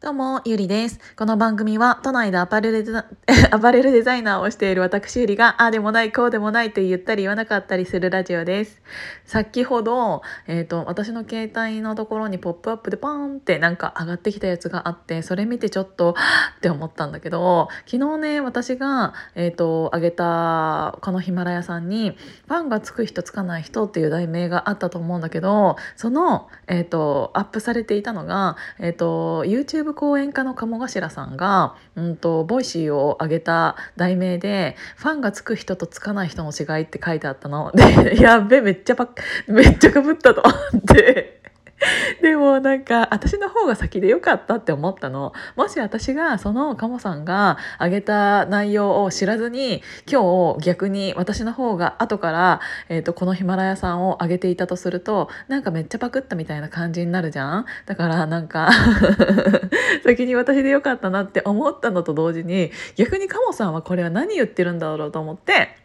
どうも、ゆりです。この番組は、都内でアパレルデザ アパレルデザイナーをしている私ゆりが、ああでもない、こうでもないと言ったり言わなかったりするラジオです。先ほど、えっ、ー、と、私の携帯のところにポップアップでポーンってなんか上がってきたやつがあって、それ見てちょっと、って思ったんだけど、昨日ね、私が、えっ、ー、と、あげた、このヒマラヤさんに、ファンがつく人つかない人っていう題名があったと思うんだけど、その、えっ、ー、と、アップされていたのが、えっ、と、YouTube ブ講演家の鴨頭さんが、うんと、ボイシーを挙げた題名で「ファンがつく人とつかない人の違い」って書いてあったの。でやべめっちゃパめっちゃかぶったと思って。でもなんか私の方が先でよかったって思ったの。もし私がそのカモさんが挙げた内容を知らずに今日逆に私の方が後から、えーと、このヒマラヤさんを挙げていたとするとなんかめっちゃパクったみたいな感じになるじゃん？だからなんか 先に私でよかったなって思ったのと同時に逆にカモさんはこれは何言ってるんだろうと思って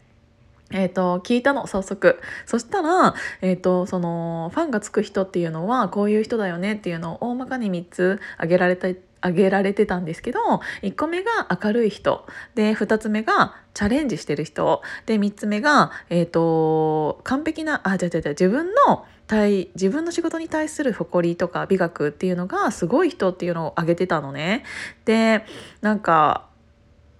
えーと、聞いたの早速。そしたら、えーと、そのファンがつく人っていうのはこういう人だよねっていうのを大まかに3つ挙げられた挙げられてたんですけど1個目が明るい人。で2つ目がチャレンジしてる人。で3つ目が、えーと、完璧なあじゃじゃじゃ自分の対自分の仕事に対する誇りとか美学っていうのがすごい人っていうのを挙げてたのね。でなんか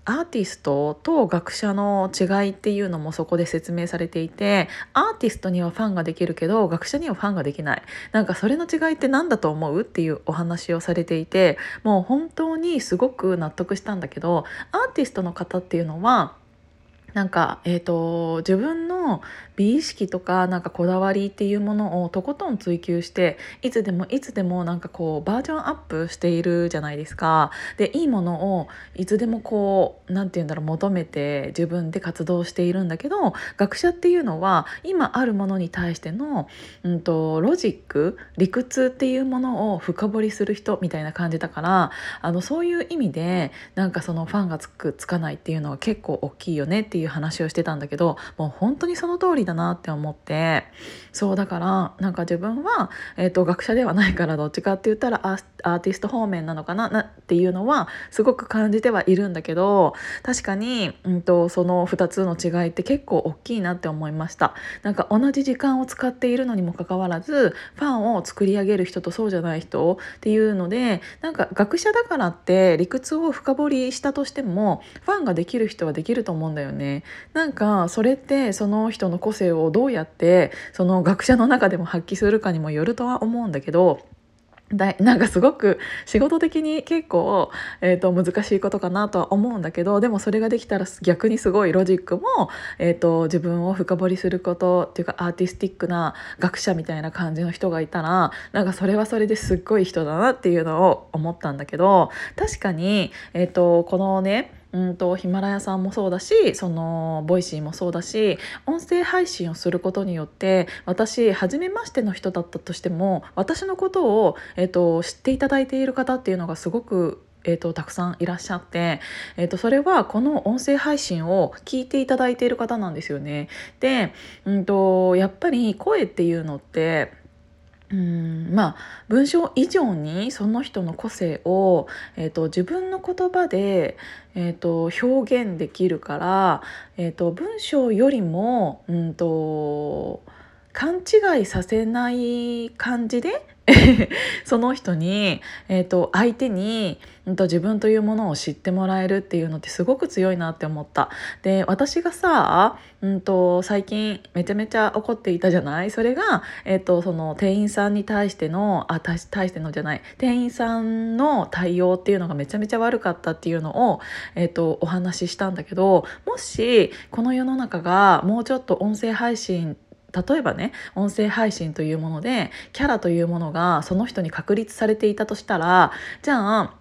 アーティストと学者の違いっていうのもそこで説明されていてアーティストにはファンができるけど学者にはファンができない。なんかそれの違いって何だと思うっていうお話をされていてもう本当にすごく納得したんだけどアーティストの方っていうのはなんか、えーと、自分の美意識とかなんかこだわりっていうものをとことん追求していつでもいつでもなんかこうバージョンアップしているじゃないですか。でいいものをいつでもこう何て言うんだろう求めて自分で活動しているんだけど学者っていうのは今あるものに対しての、うんと、ロジック理屈っていうものを深掘りする人みたいな感じだからあのそういう意味でなんかそのファンがつくつかないっていうのは結構大きいよねっていういう話をしてたんだけどもう本当にその通りだなって思ってそうだからなんか自分は、えーと、学者ではないからどっちかって言ったらアーティスト方面なのかななっていうのはすごく感じてはいるんだけど確かに、うんと、その2つの違いって結構大きいなって思いましたなんか同じ時間を使っているのにもかかわらずファンを作り上げる人とそうじゃない人っていうのでなんか学者だからって理屈を深掘りしたとしてもファンができる人はできると思うんだよね。ねなんかそれってその人の個性をどうやってその学者の中でも発揮するかにもよるとは思うんだけどだなんかすごく仕事的に結構、えーと、難しいことかなとは思うんだけどでもそれができたら逆にすごいロジックも、えーと、自分を深掘りすることっていうかアーティスティックな学者みたいな感じの人がいたらなんかそれはそれですっごい人だなっていうのを思ったんだけど確かに、えーとこのねうんとヒマラヤさんもそうだしそのボイシーもそうだし音声配信をすることによって私初めましての人だったとしても私のことを、えーと、知っていただいている方っていうのがすごくえーと、たくさんいらっしゃって、えーと、それはこの音声配信を聞いていただいている方なんですよね。で、うんとやっぱり声っていうのってうんまあ文章以上にその人の個性を、えーと、自分の言葉で、えーと、表現できるから、えーと、文章よりも、うんと勘違いさせない感じで その人に、えーと、相手に、うんと、自分というものを知ってもらえるっていうのってすごく強いなって思った。で私がさ、うんと、最近めちゃめちゃ怒っていたじゃない？それが、えーと、その店員さんに対してのあ対してのじゃない店員さんの対応っていうのがめちゃめちゃ悪かったっていうのを、えー、とお話ししたんだけどもしこの世の中がもうちょっと音声配信例えばね音声配信というものでキャラというものがその人に確立されていたとしたらじゃあ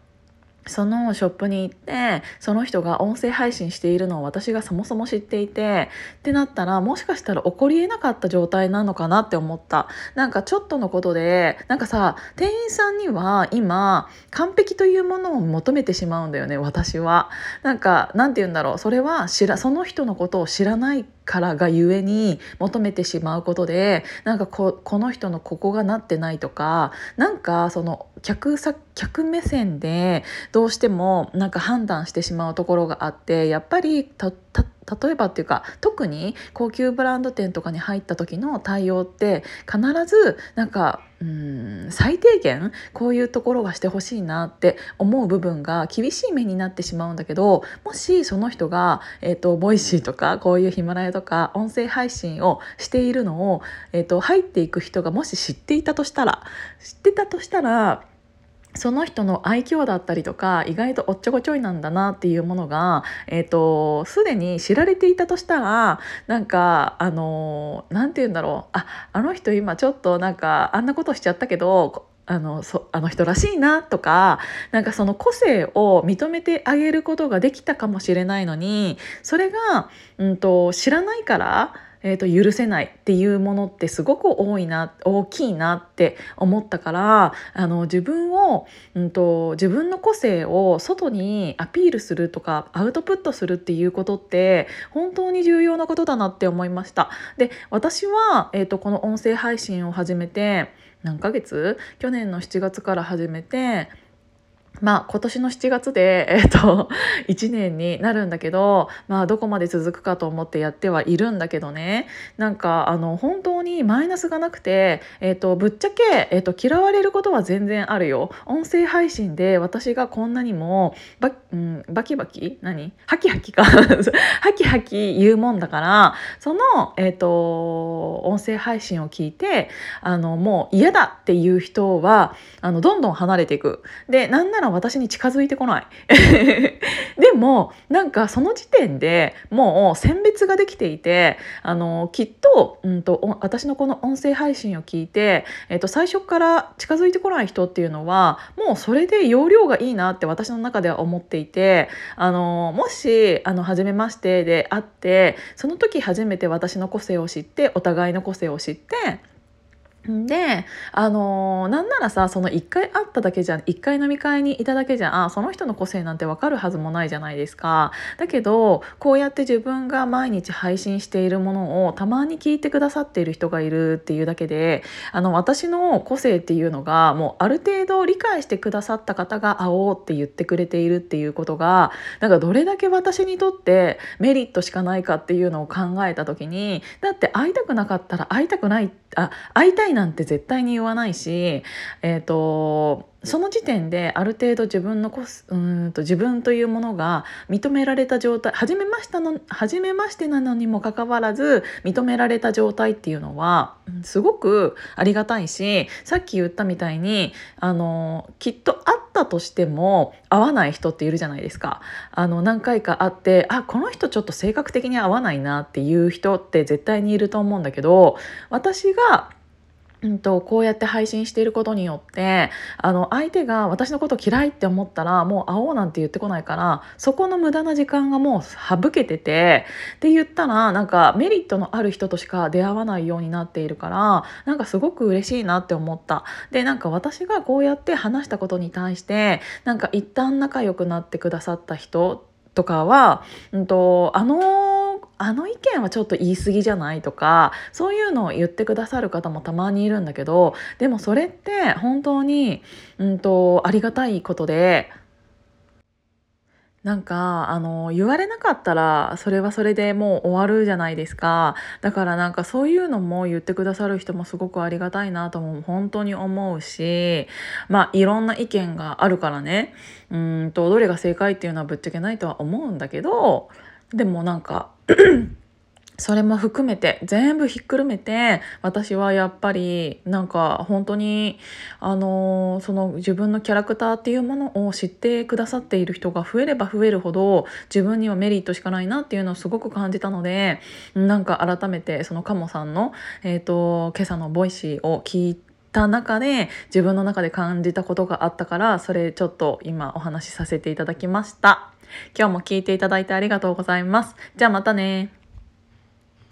そのショップに行ってその人が音声配信しているのを私がそもそも知っていてってなったらもしかしたら起こりえなかった状態なのかなって思った。なんかちょっとのことでなんかさ店員さんには今完璧というものを求めてしまうんだよね私は。なんかなんて言うんだろう。それは知らその人のことを知らないからがゆえに求めてしまうことでなんかここの人のここがなってないとかなんかその客さ客目線でどうしてもなんか判断してしまうところがあってやっぱりたた例えばっていうか特に高級ブランド店とかに入った時の対応って必ずなんかうん最低限こういうところがしてほしいなって思う部分が厳しい目になってしまうんだけどもしその人が、えーと、ボイシーとかこういうヒマラヤとか音声配信をしているのを、えーと入っていく人がもし知っていたとしたら知ってたとしたらその人の愛嬌だったりとか意外とおっちょこちょいなんだなっていうものがえ、ー、とすでに知られていたとしたらなんかあの何て言うんだろう。ああの人今ちょっとなんかあんなことしちゃったけどあのそあの人らしいなとかなんかその個性を認めてあげることができたかもしれないのにそれが、うんと知らないからえーと、許せないっていうものってすごく多いな大きいなって思ったからあの自分を、うんと、自分の個性を外にアピールするとかアウトプットするっていうことって本当に重要なことだなって思いました。で私は、えーとこの音声配信を始めて何ヶ月？去年の7月から始めてまあ今年の7月で、えっ、と、1年になるんだけど、まあどこまで続くかと思ってやってはいるんだけどね、なんかあの本当にマイナスがなくて、えっ、と、ぶっちゃけ、えっ、と、嫌われることは全然あるよ。音声配信で私がこんなにも、ば、うん、バキバキ？何？ハキハキか。ハキハキ言うもんだから、その、えっ、と、音声配信を聞いて、あの、もう嫌だっていう人は、あの、どんどん離れていく。で、なんなら私に近づいてこない。でもなんかその時点でもう選別ができていてあのきっと,、うんと、私のこの音声配信を聞いて、えっと、最初から近づいてこない人っていうのはもうそれで容量がいいなって私の中では思っていてあのもしあの初めましてで会ってその時初めて私の個性を知ってお互いの個性を知ってで、あのー、なんならさその1回会っただけじゃん1回飲み会にいただけじゃんあその人の個性なんて分かるはずもないじゃないですか。だけどこうやって自分が毎日配信しているものをたまに聞いてくださっている人がいるっていうだけであの私の個性っていうのがもうある程度理解してくださった方が会おうって言ってくれているっていうことがなんかどれだけ私にとってメリットしかないかっていうのを考えた時にだって会いたくなかったら会いたくないってあ会いたいなんて絶対に言わないし、えーとその時点である程度自分のコスうんと自分というものが認められた状態初めましたの初めましてなのにもかかわらず認められた状態っていうのはすごくありがたいしさっき言ったみたいにあのきっと会ったとしても会わない人っているじゃないですか。あの何回か会ってあこの人ちょっと性格的に合わないなっていう人って絶対にいると思うんだけど私がうんと、こうやって配信していることによってあの相手が私のこと嫌いって思ったらもう会おうなんて言ってこないからそこの無駄な時間がもう省けててって言ったらなんかメリットのある人としか出会わないようになっているからなんかすごく嬉しいなって思った。でなんか私がこうやって話したことに対してなんか一旦仲良くなってくださった人とかは、うんと、あのあの意見はちょっと言い過ぎじゃないとかそういうのを言ってくださる方もたまにいるんだけどでもそれって本当に、うんとありがたいことでなんかあの言われなかったらそれはそれでもう終わるじゃないですか。だからなんかそういうのも言ってくださる人もすごくありがたいなとも本当に思うしまあいろんな意見があるからね。うんとどれが正解っていうのはぶっちゃけないとは思うんだけどでもなんか それも含めて全部ひっくるめて私はやっぱりなんか本当にあのその自分のキャラクターっていうものを知ってくださっている人が増えれば増えるほど自分にはメリットしかないなっていうのをすごく感じたのでなんか改めてそのカモさんの、えーと、今朝のボイシーを聞いてた中で自分の中で感じたことがあったからそれちょっと今お話しさせていただきました。今日も聞いていただいてありがとうございます。じゃあまたね。